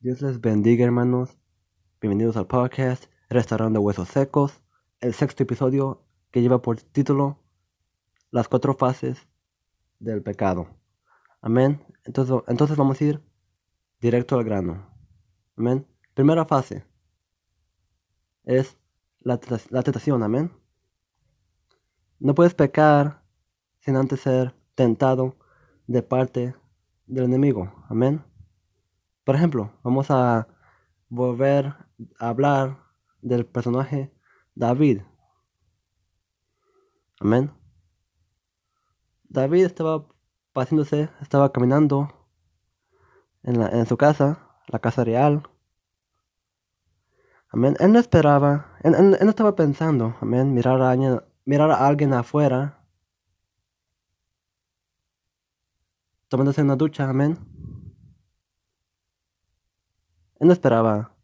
Dios les bendiga, hermanos. Bienvenidos al podcast Restaurando Huesos Secos, el sexto episodio que lleva por título Las cuatro fases del pecado. Amén. Entonces, entonces vamos a ir directo al grano. Amén. Primera fase es la, la tentación. Amén. No puedes pecar sin antes ser tentado de parte del enemigo. Amén. Por ejemplo, vamos a volver a hablar del personaje David. Amén. David estaba paseándose, estaba caminando en, en su casa, la casa real. Amén. Él no esperaba, él, no estaba pensando, amén, mirar a, mirar a alguien afuera tomándose una ducha, amén. No esperaba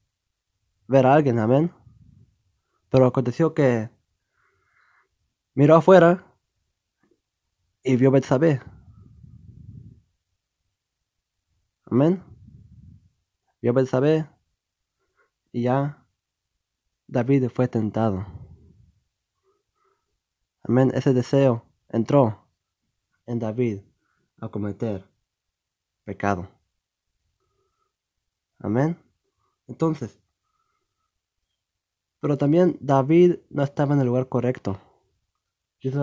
ver a alguien, amén. Pero aconteció que miró afuera y vio Betsabé. Amén. Vio Betsabé y ya David fue tentado. Amén. Ese deseo entró en David a cometer pecado. Amén. Entonces, pero también David no estaba en el lugar correcto. Dice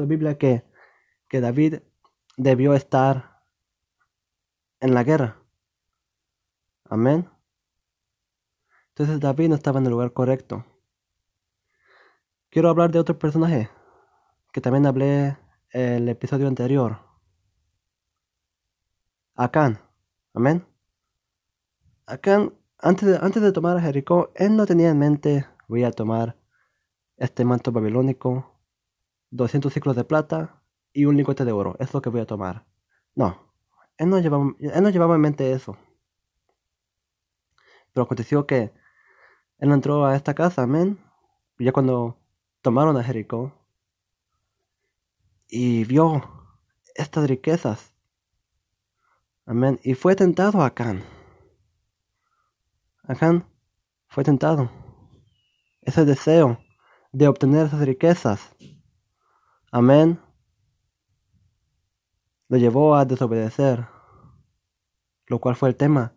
la, Biblia que, que David debió estar en la guerra. Amén. Entonces David no estaba en el lugar correcto. Quiero hablar de otro personaje que también hablé el episodio anterior. Acán. Amén. Acán, antes de, tomar a Jericó, él no tenía en mente, voy a tomar este manto babilónico, 200 ciclos de plata y un lingote de oro. Es lo que voy a tomar. No, él no llevaba, él no llevaba en mente eso. Pero aconteció que él entró a esta casa, amén. Ya cuando tomaron a Jericó y vio estas riquezas Amén. Y fue tentado Acán. Acán fue tentado. Ese deseo de obtener esas riquezas. Amén. Lo llevó a desobedecer. Lo cual fue el tema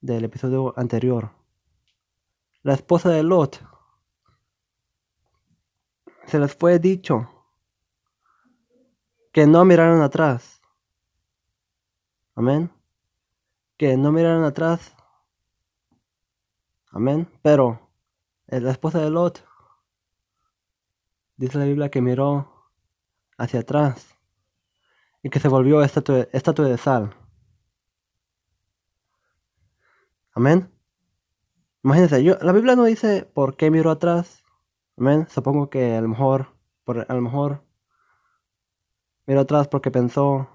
del episodio anterior. La esposa de Lot. Se les fue dicho que no miraran atrás Amén. Que no miraran atrás. Amén. Pero la esposa de Lot dice la Biblia que miró hacia atrás y que se volvió estatua, estatua de sal. Amén. Imagínense, yo, la Biblia no dice por qué miró atrás. Amén. Supongo que a lo mejor, por, a lo mejor miró atrás porque pensó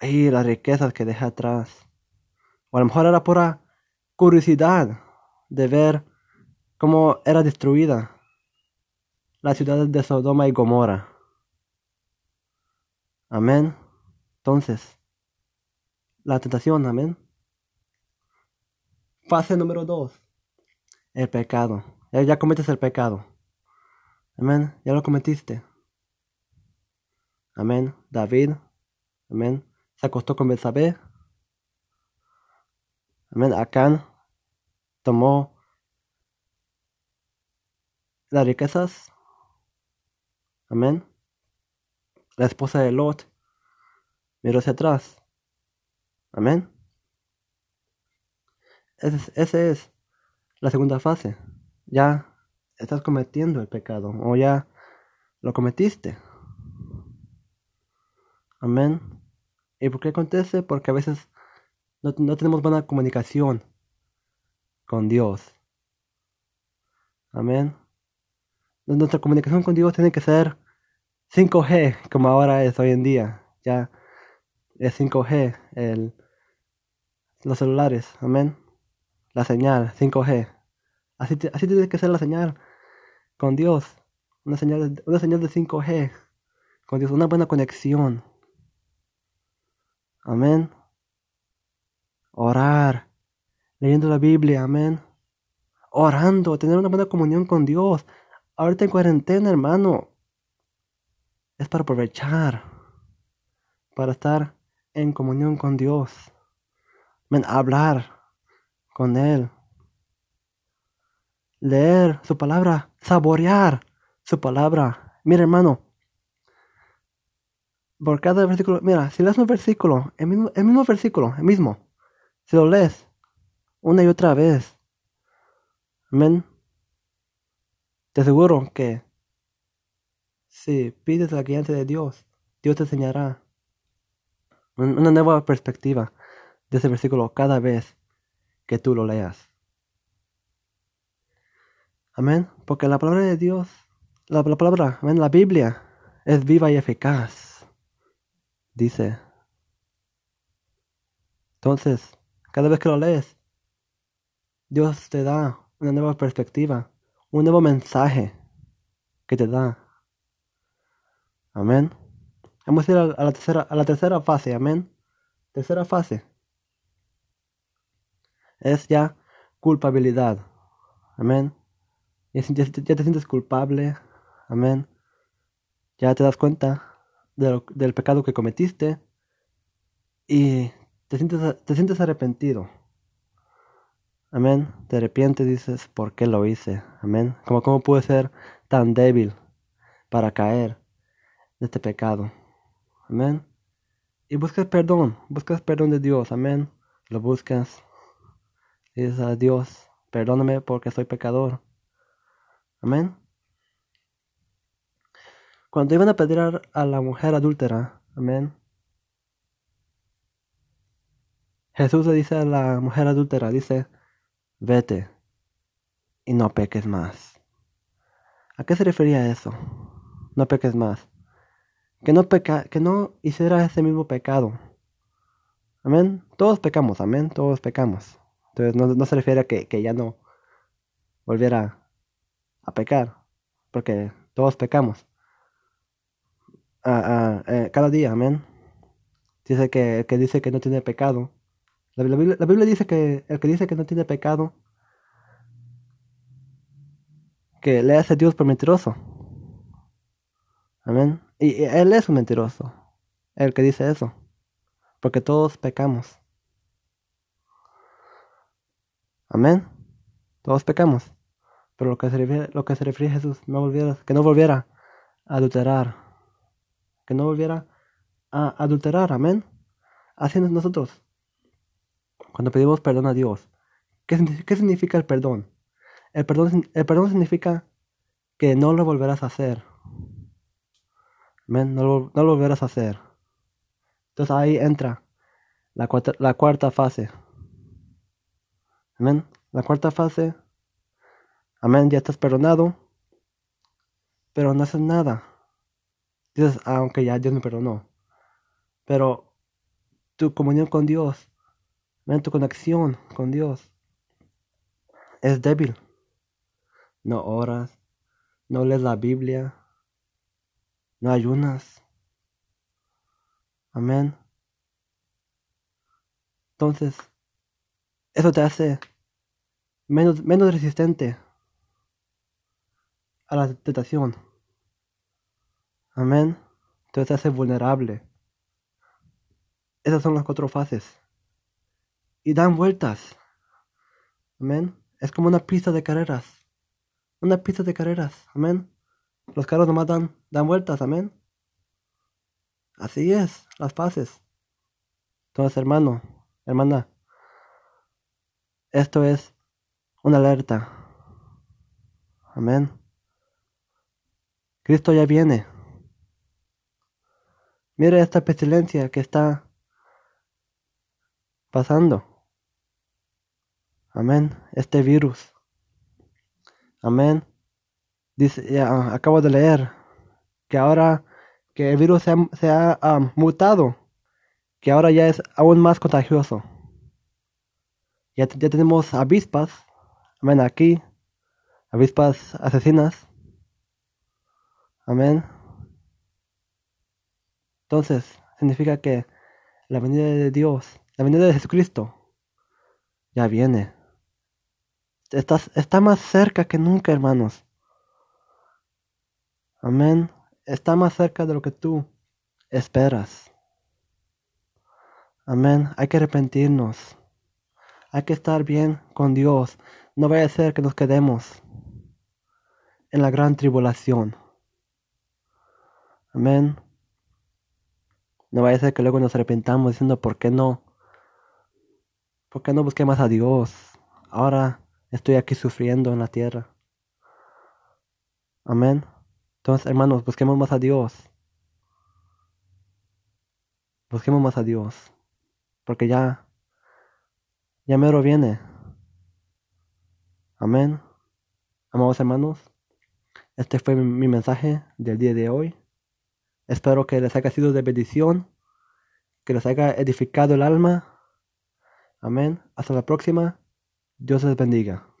y las riquezas que deja atrás. O a lo mejor era pura curiosidad de ver cómo era destruida la ciudad de Sodoma y Gomorra. Amén. Entonces, la tentación, amén. Fase número dos. El pecado. Ya, cometes el pecado. Amén. Ya lo cometiste. Amén. David. Amén se acostó con Betsabé. Amén. Acán tomó las riquezas. Amén. La esposa de Lot miró hacia atrás. Amén. Esa es la segunda fase. Ya estás cometiendo el pecado o ya lo cometiste. Amén. ¿Y por qué acontece? Porque a veces no, tenemos buena comunicación con Dios. Amén. Nuestra comunicación con Dios tiene que ser 5G, como ahora es hoy en día. Ya es 5G, el, los celulares. Amén. La señal, 5G. Así, así tiene que ser la señal con Dios. Una señal, una señal de 5G con Dios, una buena conexión. Amén. Orar leyendo la Biblia, amén. Orando, tener una buena comunión con Dios. Ahorita en cuarentena, hermano, es para aprovechar, para estar en comunión con Dios. Amén, hablar con Él. Leer su palabra, saborear su palabra. Mira, hermano, por cada versículo, mira, si lees un versículo, el mismo, versículo, el mismo, si lo lees una y otra vez, amén, te aseguro que si pides la guianza de Dios, Dios te enseñará una nueva perspectiva de ese versículo cada vez que tú lo leas. Amén, porque la palabra de Dios, la, la palabra, amén, la Biblia es viva y eficaz dice. Entonces, cada vez que lo lees, Dios te da una nueva perspectiva, un nuevo mensaje que te da. Amén. Vamos a ir a la tercera, a la tercera fase, amén. Tercera fase. Es ya culpabilidad. Amén. Ya, ya te sientes culpable. Amén. Ya te das cuenta del pecado que cometiste y te sientes, te sientes arrepentido. Amén. Te arrepientes dices, ¿por qué lo hice? Amén. Como cómo pude ser tan débil para caer de este pecado. Amén. Y buscas perdón, buscas perdón de Dios. Amén. Lo buscas. dices a Dios, perdóname porque soy pecador. Amén. Cuando iban a pedir a la mujer adúltera, amén. Jesús le dice a la mujer adúltera, dice, vete y no peques más. ¿A qué se refería eso? No peques más. Que no, peca, que no hiciera ese mismo pecado. Amén. Todos pecamos, amén. Todos pecamos. Entonces no, se refiere a que, ya no volviera a pecar. Porque todos pecamos eh, cada día, amén. Dice que que dice que no tiene pecado. La, Biblia, dice que el que dice que no tiene pecado, que le hace Dios por mentiroso. Amén. Y, él es un mentiroso, el que dice eso. Porque todos pecamos. Amén. Todos pecamos. Pero lo que se refiere, lo que se refiere a Jesús, no volviera, que no volviera a adulterar, que no volviera a adulterar, amén. Así nosotros, cuando pedimos perdón a Dios, ¿qué, significa el perdón? El perdón, el perdón significa que no lo volverás a hacer. Amén, no lo, volverás a hacer. Entonces ahí entra la cuarta, la cuarta fase. Amén. La cuarta fase. Amén, ya estás perdonado. Pero no haces nada. Dices, aunque ah, ya Dios me perdonó. Pero tu comunión con Dios, tu conexión con Dios es débil. No oras, no lees la Biblia, no ayunas. Amén. Entonces, eso te hace menos, menos resistente a la tentación. Amén. Entonces te hace vulnerable. Esas son las cuatro fases. Y dan vueltas. Amén. Es como una pista de carreras. Una pista de carreras. Amén. Los carros nomás dan, dan vueltas. Amén. Así es, las fases. Entonces, hermano, hermana, esto es una alerta. Amén. Cristo ya viene. Mira esta pestilencia que está pasando. Amén. Este virus. Amén. Dice, ya, acabo de leer que ahora que el virus se ha, ah, mutado, que ahora ya es aún más contagioso. Ya, ya tenemos avispas, amén, aquí, avispas asesinas. Amén. Entonces, significa que la venida de Dios, la venida de Jesucristo, ya viene. Estás, está más cerca que nunca, hermanos. Amén. Está más cerca de lo que tú esperas. Amén. Hay que arrepentirnos. Hay que estar bien con Dios. No vaya a ser que nos quedemos en la gran tribulación. Amén. No vaya a ser que luego nos arrepentamos diciendo, ¿por qué no? ¿Por qué no busqué más a Dios? Ahora estoy aquí sufriendo en la tierra. Amén. Entonces, hermanos, busquemos más a Dios. Busquemos más a Dios. Porque ya, ya mero viene. Amén. Amados hermanos, este fue mi mensaje del día de hoy. Espero que les haya sido de bendición, que les haya edificado el alma. Amén. Hasta la próxima. Dios les bendiga.